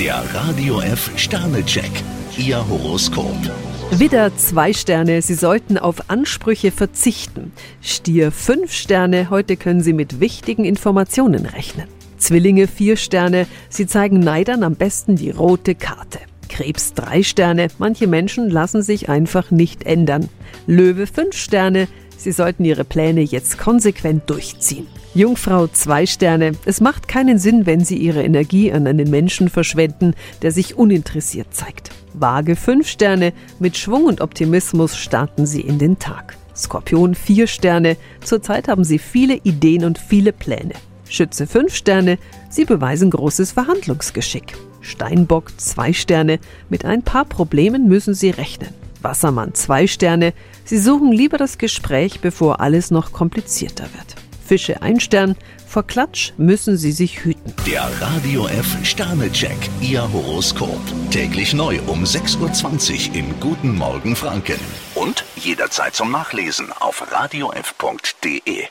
Der Radio F Sternecheck. Ihr Horoskop. Widder zwei Sterne, Sie sollten auf Ansprüche verzichten. Stier fünf Sterne, heute können Sie mit wichtigen Informationen rechnen. Zwillinge vier Sterne, Sie zeigen Neidern am besten die rote Karte. Krebs drei Sterne, manche Menschen lassen sich einfach nicht ändern. Löwe fünf Sterne, Sie sollten Ihre Pläne jetzt konsequent durchziehen. Jungfrau zwei Sterne. Es macht keinen Sinn, wenn Sie Ihre Energie an einen Menschen verschwenden, der sich uninteressiert zeigt. Waage fünf Sterne. Mit Schwung und Optimismus starten Sie in den Tag. Skorpion vier Sterne. Zurzeit haben Sie viele Ideen und viele Pläne. Schütze fünf Sterne. Sie beweisen großes Verhandlungsgeschick. Steinbock zwei Sterne. Mit ein paar Problemen müssen Sie rechnen. Wassermann zwei Sterne. Sie suchen lieber das Gespräch, bevor alles noch komplizierter wird. Fische ein Stern. Vor Klatsch müssen Sie sich hüten. Der Radio F Sternecheck. Ihr Horoskop. Täglich neu um 6.20 Uhr im Guten Morgen Franken. Und jederzeit zum Nachlesen auf radiof.de.